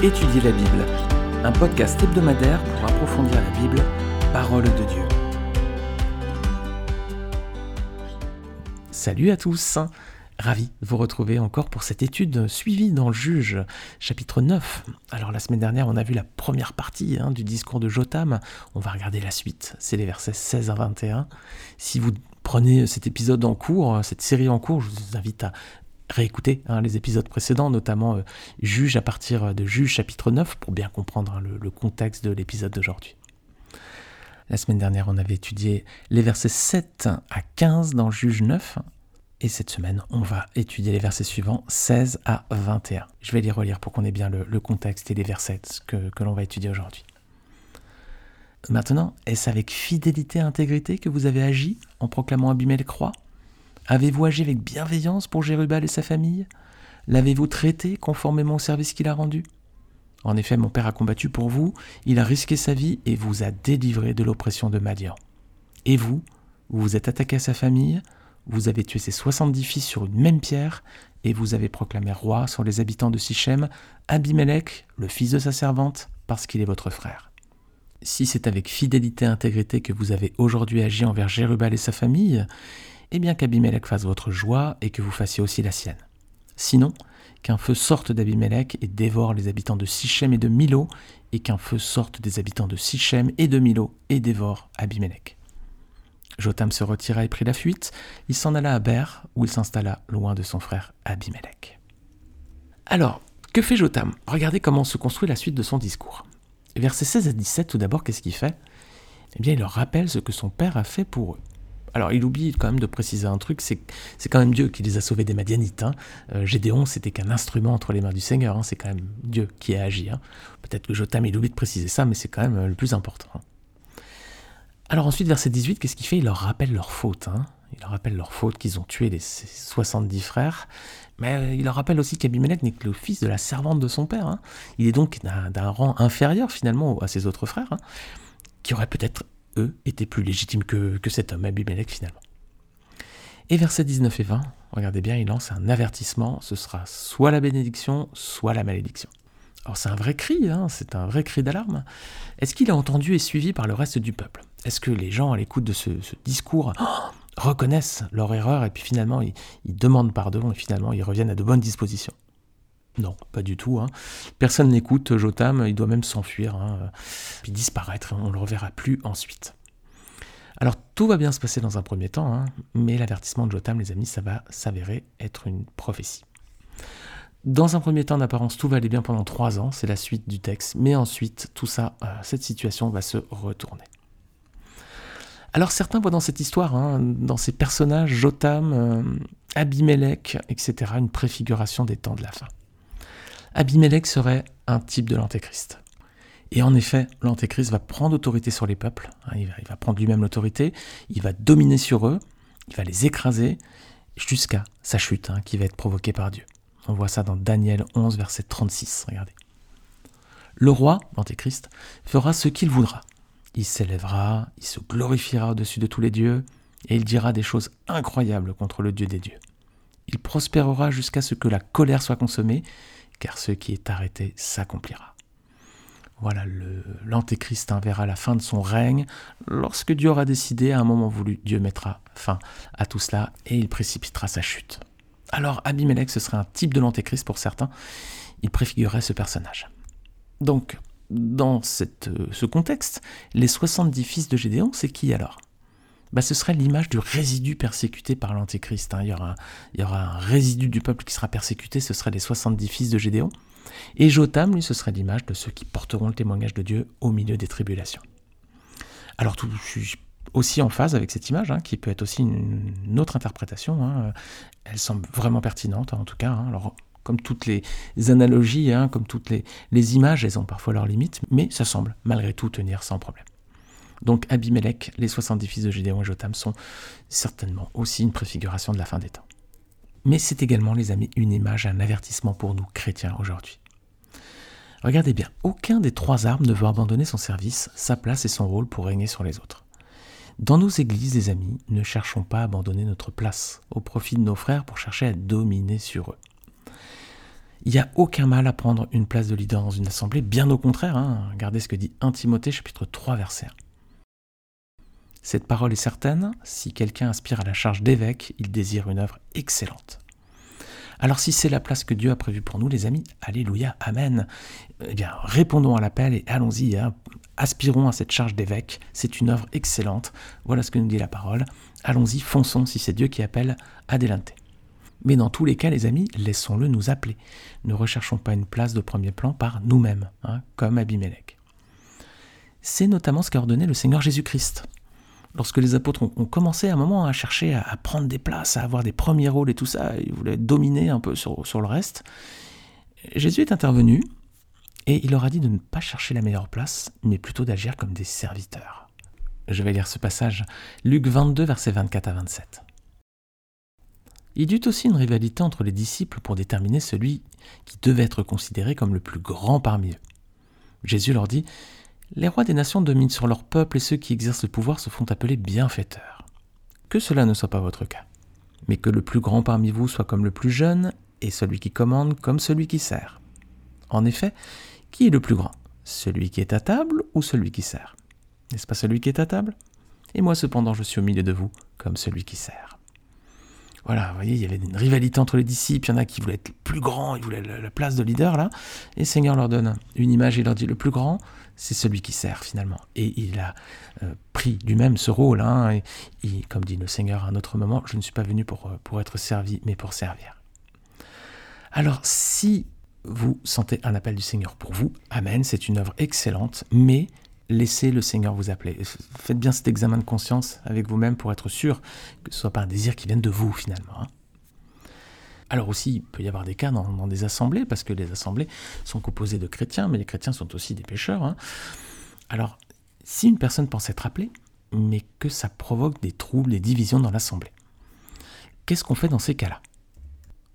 Étudier la Bible, un podcast hebdomadaire pour approfondir la Bible, parole de Dieu. Salut à tous Ravi de vous retrouver encore pour cette étude suivie dans le Juge, chapitre 9. Alors la semaine dernière, on a vu la première partie hein, du discours de Jotam. On va regarder la suite, c'est les versets 16 à 21. Si vous prenez cet épisode en cours, cette série en cours, je vous invite à réécouter hein, les épisodes précédents, notamment euh, Juge à partir de Juge chapitre 9, pour bien comprendre hein, le, contexte de l'épisode d'aujourd'hui. La semaine dernière, on avait étudié les versets 7 à 15 dans Juge 9, et cette semaine, on va étudier les versets suivants, 16 à 21. Je vais les relire pour qu'on ait bien le, contexte et les versets que, l'on va étudier aujourd'hui. Maintenant, est-ce avec fidélité et intégrité que vous avez agi en proclamant Abimelech croix Avez-vous agi avec bienveillance pour Jérubal et sa famille? L'avez-vous traité conformément au service qu'il a rendu? En effet, mon père a combattu pour vous, il a risqué sa vie et vous a délivré de l'oppression de Madian. Et vous, vous vous êtes attaqué à sa famille, vous avez tué ses soixante-dix fils sur une même pierre, et vous avez proclamé roi sur les habitants de Sichem, Abimelech, le fils de sa servante, parce qu'il est votre frère. Si c'est avec fidélité et intégrité que vous avez aujourd'hui agi envers Jérubal et sa famille, eh bien qu'Abimelech fasse votre joie et que vous fassiez aussi la sienne. Sinon, qu'un feu sorte d'Abimelech et dévore les habitants de Sichem et de Milo, et qu'un feu sorte des habitants de Sichem et de Milo et dévore Abimelech. Jotam se retira et prit la fuite. Il s'en alla à Ber, où il s'installa loin de son frère Abimelech. Alors, que fait Jotam Regardez comment se construit la suite de son discours. Versets 16 à 17, tout d'abord, qu'est-ce qu'il fait? Eh bien, il leur rappelle ce que son père a fait pour eux. Alors, il oublie quand même de préciser un truc, c'est quand même Dieu qui les a sauvés des Madianites. Hein. Euh, Gédéon, c'était qu'un instrument entre les mains du Seigneur, hein. c'est quand même Dieu qui a agi. Hein. Peut-être que Jotam, il oublie de préciser ça, mais c'est quand même le plus important. Alors ensuite, verset 18, qu'est-ce qu'il fait? Il leur rappelle leur faute. Il leur rappelle leur faute qu'ils ont tué les 70 frères. Mais euh, il leur rappelle aussi qu'Abimelech n'est que le fils de la servante de son père. Il est donc d'un rang inférieur finalement à ses autres frères, qui auraient peut-être, eux, été plus légitimes que, cet homme, Abimelech finalement. Et versets 19 et 20, regardez bien, il lance un avertissement, ce sera soit la bénédiction, soit la malédiction. Alors c'est un vrai cri, hein, c'est un vrai cri d'alarme. Est-ce qu'il est entendu et suivi par le reste du peuple? Est-ce que les gens à l'écoute de ce, discours reconnaissent leur erreur et puis finalement ils, demandent pardon et finalement ils reviennent à de bonnes dispositions? Non, pas du tout. Hein. Personne n'écoute Jotam, il doit même s'enfuir, hein, puis disparaître, on ne le reverra plus ensuite. Alors tout va bien se passer dans un premier temps, hein, mais l'avertissement de Jotam, les amis, ça va s'avérer être une prophétie. Dans un premier temps, d'apparence, tout va aller bien pendant trois ans, c'est la suite du texte, mais ensuite, tout ça, euh, cette situation va se retourner. Alors certains voient dans cette histoire, hein, dans ces personnages, Jotam, euh, Abimelech, etc., une préfiguration des temps de la fin. Abimelech serait un type de l'antéchrist. Et en effet, l'antéchrist va prendre autorité sur les peuples, hein, il, va, prendre lui-même l'autorité, il va dominer sur eux, il va les écraser, jusqu'à sa chute, hein, qui va être provoquée par Dieu. On voit ça dans Daniel 11, verset 36. Regardez. Le roi, l'Antéchrist, fera ce qu'il voudra. Il s'élèvera, il se glorifiera au-dessus de tous les dieux, et il dira des choses incroyables contre le Dieu des dieux. Il prospérera jusqu'à ce que la colère soit consommée, car ce qui est arrêté s'accomplira. Voilà, l'Antéchrist verra la fin de son règne. Lorsque Dieu aura décidé, à un moment voulu, Dieu mettra fin à tout cela et il précipitera sa chute. Alors Abimelech, ce serait un type de l'antéchrist pour certains. Il préfigurerait ce personnage. Donc, dans euh, ce contexte, les 70 fils de Gédéon, c'est qui alors? Bah, Ce serait l'image du résidu persécuté par l'antéchrist. Hein. Il, y aura un, résidu du peuple qui sera persécuté, ce serait les 70 fils de Gédéon. Et Jotam, lui, ce serait l'image de ceux qui porteront le témoignage de Dieu au milieu des tribulations. Alors, je suis aussi en phase avec cette image, hein, qui peut être aussi une, autre interprétation. Hein. Elle semble vraiment pertinente, en tout cas. Alors, comme toutes les analogies, comme toutes les, images, elles ont parfois leurs limites, mais ça semble malgré tout tenir sans problème. Donc Abimelech, les 70 fils de Gédéon et Jotam sont certainement aussi une préfiguration de la fin des temps. Mais c'est également, les amis, une image, un avertissement pour nous chrétiens aujourd'hui. Regardez bien, aucun des trois armes ne veut abandonner son service, sa place et son rôle pour régner sur les autres. Dans nos églises, les amis, ne cherchons pas à abandonner notre place au profit de nos frères pour chercher à dominer sur eux. Il n'y a aucun mal à prendre une place de leader dans une assemblée, bien au contraire. Hein. Regardez ce que dit 1 Timothée chapitre 3 verset 1. Cette parole est certaine, si quelqu'un aspire à la charge d'évêque, il désire une œuvre excellente. Alors si c'est la place que Dieu a prévue pour nous, les amis, alléluia, amen. Eh bien, répondons à l'appel et allons-y, hein. aspirons à cette charge d'évêque, c'est une œuvre excellente. Voilà ce que nous dit la parole. Allons-y, fonçons si c'est Dieu qui appelle Adelante. Mais dans tous les cas, les amis, laissons-le nous appeler. Ne recherchons pas une place de premier plan par nous-mêmes, hein, comme Abimelech. C'est notamment ce qu'a ordonné le Seigneur Jésus-Christ. Lorsque les apôtres ont, commencé à un moment à chercher à, prendre des places, à avoir des premiers rôles et tout ça, ils voulaient dominer un peu sur, sur le reste, Jésus est intervenu et il leur a dit de ne pas chercher la meilleure place, mais plutôt d'agir comme des serviteurs. Je vais lire ce passage, Luc 22, versets 24 à 27. Il y eut aussi une rivalité entre les disciples pour déterminer celui qui devait être considéré comme le plus grand parmi eux. Jésus leur dit Les rois des nations dominent sur leur peuple et ceux qui exercent le pouvoir se font appeler bienfaiteurs. Que cela ne soit pas votre cas, mais que le plus grand parmi vous soit comme le plus jeune et celui qui commande comme celui qui sert. En effet, qui est le plus grand? Celui qui est à table ou celui qui sert? N'est-ce pas celui qui est à table? Et moi cependant je suis au milieu de vous comme celui qui sert. Voilà, vous voyez, il y avait une rivalité entre les disciples. Il y en a qui voulaient être plus grands, ils voulaient la place de leader là. Et le Seigneur leur donne une image et il leur dit le plus grand, c'est celui qui sert finalement. Et il a euh, pris lui-même ce rôle. Hein, et, comme dit le Seigneur à un autre moment, je ne suis pas venu pour, euh, pour être servi, mais pour servir. Alors, si vous sentez un appel du Seigneur pour vous, Amen, c'est une œuvre excellente, mais laissez le Seigneur vous appeler. Faites bien cet examen de conscience avec vous-même pour être sûr que ce soit pas un désir qui vienne de vous finalement. Hein. Alors aussi, il peut y avoir des cas dans, des assemblées, parce que les assemblées sont composées de chrétiens, mais les chrétiens sont aussi des pécheurs. Hein. Alors, si une personne pense être appelée, mais que ça provoque des troubles, des divisions dans l'assemblée, qu'est-ce qu'on fait dans ces cas-là?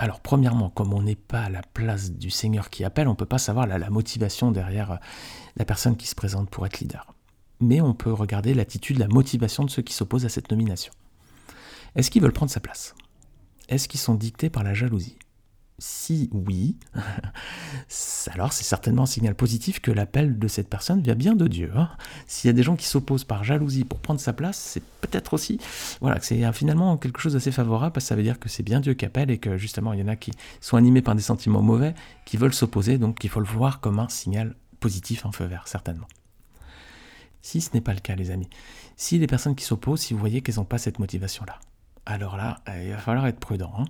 Alors, premièrement, comme on n'est pas à la place du Seigneur qui appelle, on ne peut pas savoir la, motivation derrière euh, la personne qui se présente pour être leader. Mais on peut regarder l'attitude, la motivation de ceux qui s'opposent à cette nomination. Est-ce qu'ils veulent prendre sa place? Est-ce qu'ils sont dictés par la jalousie? Si oui, alors c'est certainement un signal positif que l'appel de cette personne vient bien de Dieu. Hein. S'il y a des gens qui s'opposent par jalousie pour prendre sa place, c'est peut-être aussi, voilà, c'est finalement quelque chose d'assez favorable parce que ça veut dire que c'est bien Dieu qui appelle et que justement il y en a qui sont animés par des sentiments mauvais, qui veulent s'opposer, donc il faut le voir comme un signal positif, un feu vert, certainement. Si ce n'est pas le cas, les amis, si les personnes qui s'opposent, si vous voyez qu'elles n'ont pas cette motivation-là, alors là, euh, il va falloir être prudent. Hein.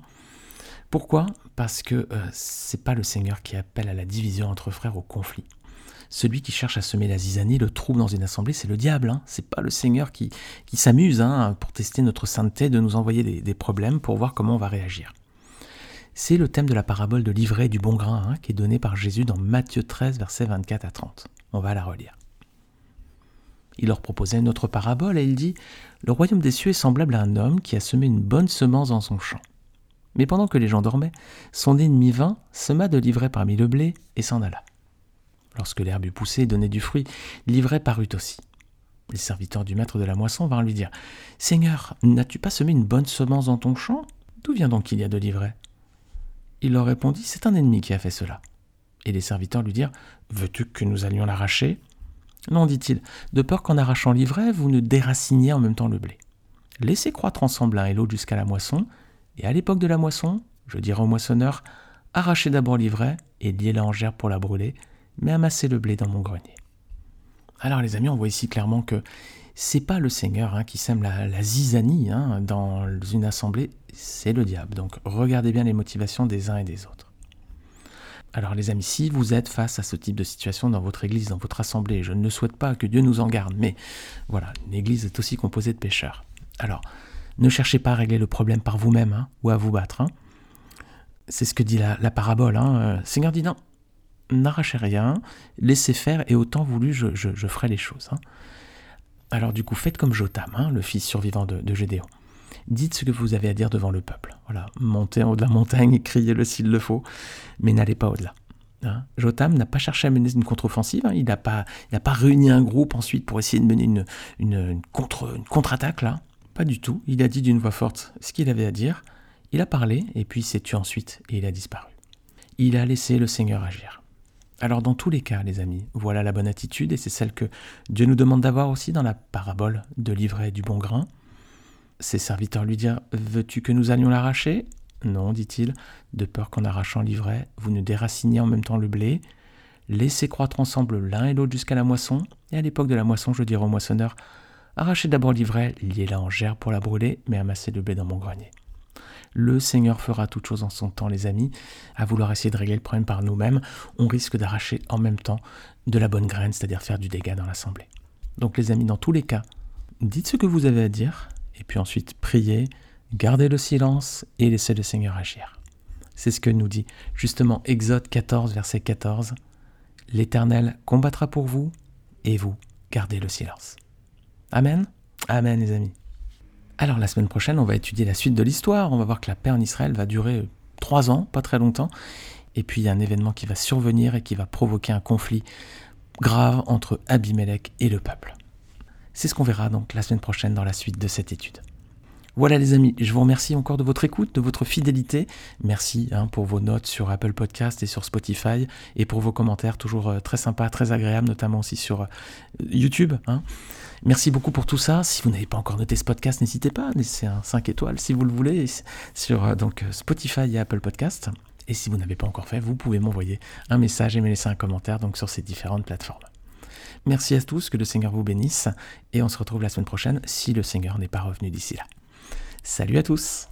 Pourquoi Parce que euh, c'est pas le Seigneur qui appelle à la division entre frères, au conflit. Celui qui cherche à semer la zizanie, le trouble dans une assemblée, c'est le diable. Hein. C'est pas le Seigneur qui, s'amuse hein, pour tester notre sainteté, de nous envoyer des, problèmes pour voir comment on va réagir. C'est le thème de la parabole de l'ivraie du bon grain hein, qui est donné par Jésus dans Matthieu 13, versets 24 à 30. On va la relire. Il leur proposait une autre parabole et il dit Le royaume des cieux est semblable à un homme qui a semé une bonne semence dans son champ. Mais pendant que les gens dormaient, son ennemi vint, sema de l'ivraie parmi le blé et s'en alla. Lorsque l'herbe eut poussé et donné du fruit, l'ivraie parut aussi. Les serviteurs du maître de la moisson vinrent lui dire Seigneur, n'as-tu pas semé une bonne semence dans ton champ? D'où vient donc qu'il y a de l'ivraie? Il leur répondit C'est un ennemi qui a fait cela. Et les serviteurs lui dirent Veux-tu que nous allions l'arracher? Non, dit-il, de peur qu'en arrachant l'ivraie, vous ne déraciniez en même temps le blé. Laissez croître ensemble l'un et l'autre jusqu'à la moisson, et à l'époque de la moisson, je dirais au moissonneur, arrachez d'abord l'ivraie et liez-la en gerbe pour la brûler, mais amassez le blé dans mon grenier. Alors les amis, on voit ici clairement que c'est pas le Seigneur hein, qui sème la, zizanie hein, dans une assemblée, c'est le diable. Donc regardez bien les motivations des uns et des autres. Alors les amis, si vous êtes face à ce type de situation dans votre église, dans votre assemblée, je ne souhaite pas que Dieu nous en garde, mais voilà, une église est aussi composée de pécheurs. Alors, ne cherchez pas à régler le problème par vous-même hein, ou à vous battre. Hein. C'est ce que dit la, parabole. Hein. Euh, Seigneur dit non, n'arrachez rien, laissez faire et autant voulu je, ferai les choses. Alors du coup, faites comme Jotam, le fils survivant de, Gédéon. Dites ce que vous avez à dire devant le peuple. Montez en haut de la montagne et criez-le s'il le faut, mais n'allez pas au-delà. Jotam n'a pas cherché à mener une contre-offensive, il n'a pas, réuni un groupe ensuite pour essayer de mener une contre-attaque là. Pas du tout, il a dit d'une voix forte ce qu'il avait à dire, il a parlé, et puis s'est tué ensuite, et il a disparu. Il a laissé le Seigneur agir. Alors dans tous les cas, les amis, voilà la bonne attitude et c'est celle que Dieu nous demande d'avoir aussi dans la parabole de l'ivraie du bon grain. Ses serviteurs lui dirent Veux-tu que nous allions l'arracher? Non, dit-il, de peur qu'en arrachant l'ivraie, vous ne déraciniez en même temps le blé. Laissez croître ensemble l'un et l'autre jusqu'à la moisson, et à l'époque de la moisson, je dirai au moissonneur Arrachez d'abord l'ivraie, liez-la en gerbe pour la brûler, mais amassez le blé dans mon grenier. Le Seigneur fera toute chose en son temps, les amis. À vouloir essayer de régler le problème par nous-mêmes, on risque d'arracher en même temps de la bonne graine, c'est-à-dire faire du dégât dans l'assemblée. Donc les amis, dans tous les cas, dites ce que vous avez à dire, et puis ensuite priez, gardez le silence et laissez le Seigneur agir. C'est ce que nous dit justement Exode 14, verset 14. L'Éternel combattra pour vous, et vous gardez le silence. Amen Amen les amis. Alors la semaine prochaine, on va étudier la suite de l'histoire. On va voir que la paix en Israël va durer trois ans, pas très longtemps. Et puis il y a un événement qui va survenir et qui va provoquer un conflit grave entre Abimelech et le peuple. C'est ce qu'on verra donc la semaine prochaine dans la suite de cette étude. Voilà les amis, je vous remercie encore de votre écoute, de votre fidélité. Merci hein, pour vos notes sur Apple Podcast et sur Spotify et pour vos commentaires toujours euh, très sympas, très agréables, notamment aussi sur euh, YouTube. Hein. Merci beaucoup pour tout ça. Si vous n'avez pas encore noté ce podcast, n'hésitez pas, laissez un 5 étoiles si vous le voulez sur euh, donc, Spotify et Apple Podcast. Et si vous n'avez pas encore fait, vous pouvez m'envoyer un message et me laisser un commentaire donc, sur ces différentes plateformes. Merci à tous, que le Seigneur vous bénisse, et on se retrouve la semaine prochaine si le Seigneur n'est pas revenu d'ici là. Salut à tous